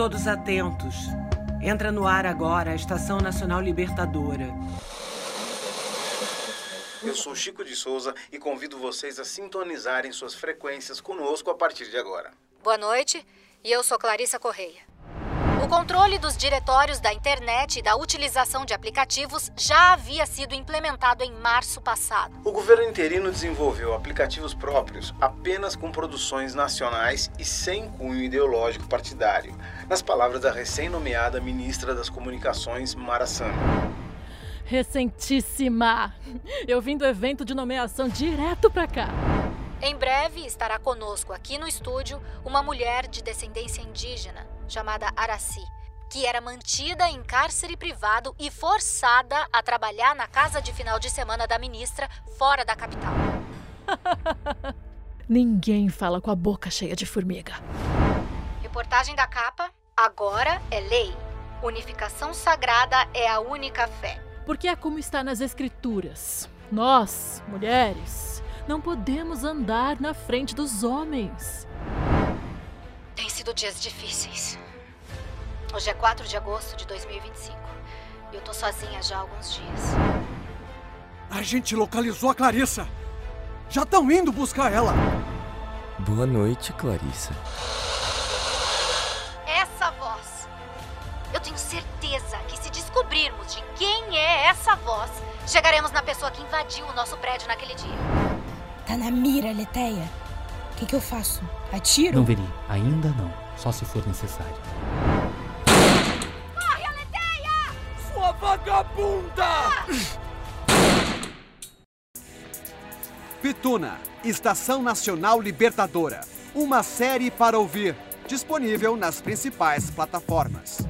Todos atentos. Entra no ar agora a Estação Nacional Libertadora. Eu sou Chico de Souza e convido vocês a sintonizarem suas frequências conosco a partir de agora. Boa noite, e eu sou Clarissa Correia. O controle dos diretórios da internet e da utilização de aplicativos já havia sido implementado em março passado. O governo interino desenvolveu aplicativos próprios apenas com produções nacionais e sem cunho ideológico partidário, nas palavras da recém-nomeada ministra das Comunicações, Mara Sano. Recentíssima! Eu vim do evento de nomeação direto pra cá. Em breve estará conosco aqui no estúdio uma mulher de descendência indígena chamada Araci, que era mantida em cárcere privado e forçada a trabalhar na casa de final de semana da ministra fora da capital. Ninguém fala com a boca cheia de formiga. Reportagem da capa: agora é lei. Unificação sagrada é a única fé. Porque é como está nas escrituras. Nós, mulheres, não podemos andar na frente dos homens. Tem sido dias difíceis. Hoje é 4 de agosto de 2025 e eu tô sozinha já há alguns dias. A gente localizou a Clarissa. Já estão indo buscar ela. Boa noite, Clarissa. Essa voz. Eu tenho certeza que se descobrirmos de quem é essa voz, chegaremos na pessoa que invadiu o nosso prédio naquele dia. Tá na mira, Leteia. O que, que eu faço? Atiro? Não, Veri, ainda não. Só se for necessário. Corre, Aleteia! Sua vagabunda! Pituna, Estação Nacional Libertadora. Uma série para ouvir. Disponível nas principais plataformas.